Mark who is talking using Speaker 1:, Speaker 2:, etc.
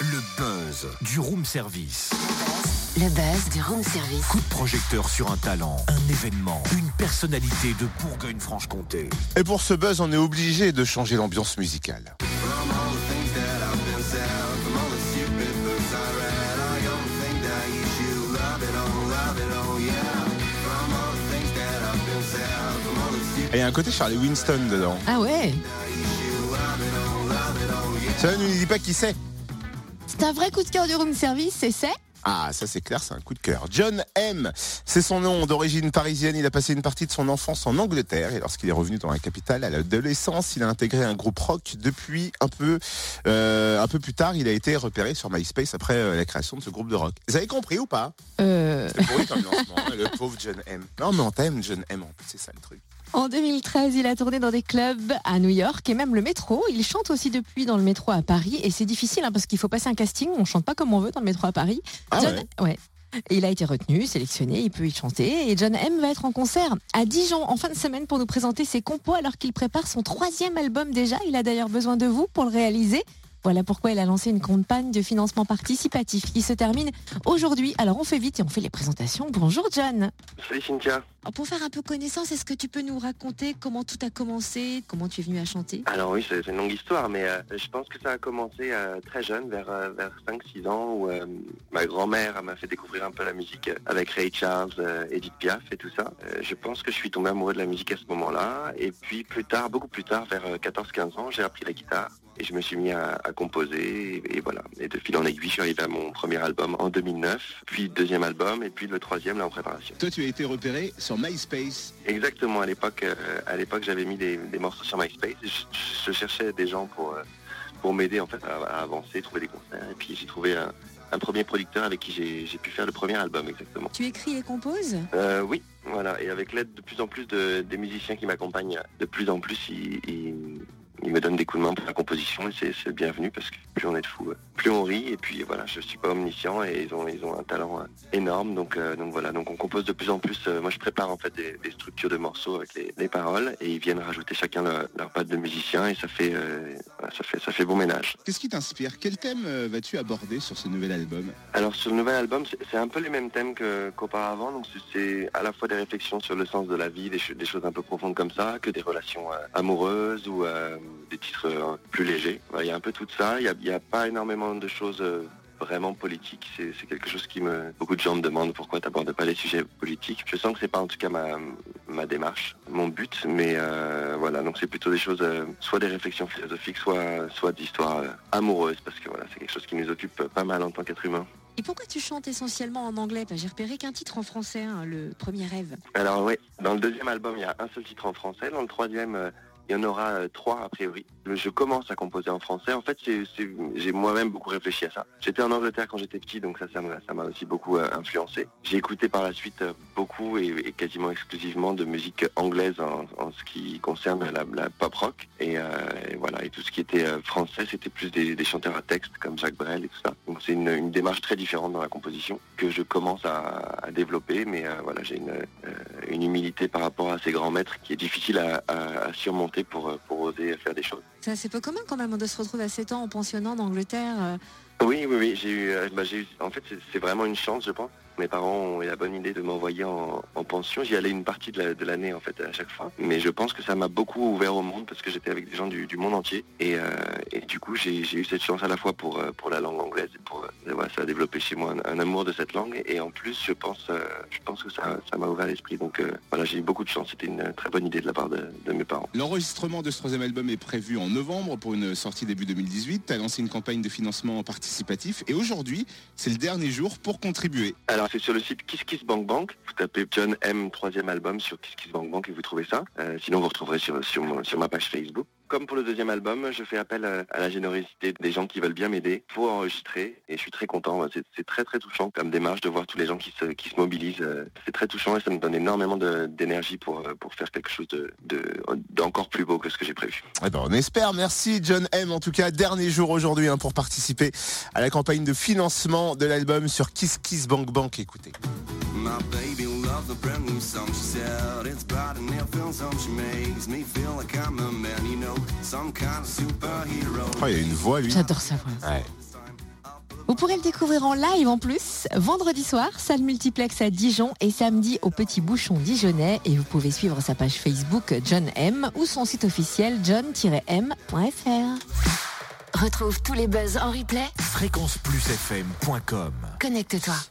Speaker 1: Le buzz du room service.
Speaker 2: Le buzz du room service.
Speaker 1: Coup de projecteur sur un talent, un événement, une personnalité de Bourgogne-Franche-Comté.
Speaker 3: Et pour ce buzz, on est obligé de changer l'ambiance musicale. Et il y a un côté Charlie Winston dedans.
Speaker 4: Ah ouais
Speaker 3: Ça ne nous dit pas qui c'est.
Speaker 4: C'est un vrai coup de cœur du room service, et c'est
Speaker 3: Ah, ça c'est clair, c'est un coup de cœur. John M, c'est son nom d'origine parisienne. Il a passé une partie de son enfance en Angleterre et lorsqu'il est revenu dans la capitale à l'adolescence, il a intégré un groupe rock. Depuis un peu, euh, un peu plus tard, il a été repéré sur MySpace après euh, la création de ce groupe de rock. Vous avez compris ou pas?
Speaker 4: Euh...
Speaker 3: C'est pourri comme lancement, hein, le pauvre John M. Non, mais on t'aime, John M. En plus, c'est ça le truc.
Speaker 4: En 2013, il a tourné dans des clubs à New York et même le métro. Il chante aussi depuis dans le métro à Paris et c'est difficile hein, parce qu'il faut passer un casting. On chante pas comme on veut dans le métro à Paris.
Speaker 3: Ah
Speaker 4: John,
Speaker 3: ouais.
Speaker 4: ouais. Il a été retenu, sélectionné, il peut y chanter. Et John M va être en concert à Dijon en fin de semaine pour nous présenter ses compos alors qu'il prépare son troisième album déjà. Il a d'ailleurs besoin de vous pour le réaliser. Voilà pourquoi il a lancé une campagne de financement participatif qui se termine aujourd'hui. Alors on fait vite et on fait les présentations. Bonjour John.
Speaker 5: Salut Cynthia.
Speaker 4: Alors, pour faire un peu connaissance, est-ce que tu peux nous raconter comment tout a commencé, comment tu es venu à chanter?
Speaker 5: Alors oui, c'est une longue histoire, mais euh, je pense que ça a commencé euh, très jeune, vers, euh, vers 5-6 ans, où ma grand-mère elle m'a fait découvrir un peu la musique avec Ray Charles, Edith Piaf et tout ça. Je pense que je suis tombé amoureux de la musique à ce moment-là. Et puis plus tard, beaucoup plus tard, vers euh, 14-15 ans, j'ai appris la guitare. Et je me suis mis à, à composer, et, et voilà. Et de fil en aiguille, je suis arrivé à mon premier album en 2009, puis deuxième album, et puis le troisième là en préparation.
Speaker 6: Toi, tu as été repéré sur MySpace.
Speaker 5: Exactement, à l'époque, euh, à l'époque, j'avais mis des, des morceaux sur MySpace. Je, je cherchais des gens pour euh, pour m'aider en fait à, à avancer, trouver des concerts. Et puis j'ai trouvé un, un premier producteur avec qui j'ai j'ai pu faire le premier album exactement.
Speaker 4: Tu écris et composes?
Speaker 5: Euh, oui, voilà. Et avec l'aide de plus en plus de, des musiciens qui m'accompagnent, de plus en plus, ils, ils- ils me donnent des coups de main pour la composition et c'est bienvenu parce que plus on est de fous, euh, plus on rit. Et puis voilà, je suis pas omniscient et ils ont ils ont un talent euh, énorme. Donc euh, donc voilà, donc on compose de plus en plus. Euh, moi, je prépare en fait des, des structures de morceaux avec les, les paroles et ils viennent rajouter chacun leur, leur patte de musicien et ça fait euh, ça fait ça fait bon ménage.
Speaker 6: Qu'est-ce qui t'inspire? Quel thème vas-tu aborder sur ce nouvel album?
Speaker 5: Alors sur le nouvel album, c'est un peu les mêmes thèmes qu'auparavant. Donc c'est- à la fois des réflexions sur le sens de la vie, des, cho- des choses un peu profondes comme ça, que des relations amoureuses ou des titres euh, plus légers. Il y a un peu tout ça. Il n'y a, pas énormément de choses euh, vraiment politiques. C'est quelque chose qui me... Beaucoup de gens me demandent pourquoi tu n'abordes pas les sujets politiques. Je sens que c'est pas en tout cas ma, ma démarche, mon but. Mais euh, voilà, donc c'est plutôt des choses, euh, soit des réflexions philosophiques, soit, soit d'histoires euh, amoureuses, parce que voilà, c'est quelque chose qui nous occupe pas mal en tant qu'être humain.
Speaker 4: Et pourquoi tu chantes essentiellement en anglais? J'ai repéré qu'un titre en français, hein, le premier rêve.
Speaker 5: Alors oui, dans le deuxième album, il y a un seul titre en français. Dans le troisième, il y en aura euh, trois a priori. Je commence à composer en français. En fait, j'ai moi-même beaucoup réfléchi à ça. J'étais en Angleterre quand j'étais petit, donc ça, ça m'a aussi beaucoup euh, influencé. J'ai écouté par la suite euh, beaucoup et, quasiment exclusivement de musique anglaise en, ce qui concerne la, pop rock. Et, voilà, et tout ce qui était français, c'était plus des, chanteurs à texte comme Jacques Brel et tout ça. Donc c'est une, démarche très différente dans la composition que je commence à, développer, mais voilà, j'ai une, humilité par rapport à ces grands maîtres qui est difficile à surmonter pour, euh, pour oser faire des choses.
Speaker 4: C'est assez peu commun quand même de se retrouver à 7 ans en pensionnat en Angleterre. euh.
Speaker 5: Oui, oui, oui, j'ai eu, euh, bah, eu, en fait, c'est vraiment une chance, je pense. Mes parents ont eu la bonne idée de m'envoyer en, en pension. J'y allais une partie de la- de l'année, en fait, à chaque fois. Mais je pense que ça m'a beaucoup ouvert au monde parce que j'étais avec des gens du, du monde entier. Et, euh, et du coup, j'ai eu cette chance à la fois pour, euh, pour la langue anglaise et pour, euh, voilà, ça a développé chez moi un, un amour de cette langue. Et en plus, je pense, euh, je pense que ça ça m'a ouvert l'esprit. Donc, euh, voilà, j'ai eu beaucoup de chance. C'était une très bonne idée de la part de, de mes parents.
Speaker 6: L'enregistrement de ce troisième album est prévu en novembre pour une sortie début 2018. Tu as lancé une campagne de financement participatif et aujourd'hui, c'est le dernier jour pour contribuer.
Speaker 5: Alors c'est sur le site KissKissBankBank. Vous tapez John M troisième album sur KissKissBankBank et vous trouvez ça. Euh, sinon vous retrouverez sur, sur ma page Facebook. Comme pour le deuxième album, je fais appel à, la générosité des gens qui veulent bien m'aider pour enregistrer et je suis très content. C'est très très touchant comme démarche de voir tous les gens qui se, qui se mobilisent. Euh, C'est très touchant et ça me donne énormément d'énergie pour, euh, pour faire quelque chose de de- d'encore plus beau que ce que j'ai prévu.
Speaker 3: Eh ben, on espère. Merci John M. En tout cas, dernier jour aujourd'hui hein, pour participer à la campagne de financement de l'album sur Kiss Kiss Bank Bank. Écoutez.
Speaker 7: My baby loves love the brand new song she said. It's bright and it feels home. She makes me feel like I'm a man, you know, some kind of superhero.
Speaker 3: Oh, il a une voix, lui.
Speaker 4: J'adore sa voix.
Speaker 3: Ouais.
Speaker 4: Vous pourrez le découvrir en live en plus, vendredi soir, salle multiplex à Dijon et samedi au Petit Bouchon Dijonais. Et vous pouvez suivre sa page Facebook John M ou son site officiel john-m.fr.
Speaker 2: Retrouve tous les buzz en replay.
Speaker 1: Fréquenceplusfm.com
Speaker 2: Connecte-toi.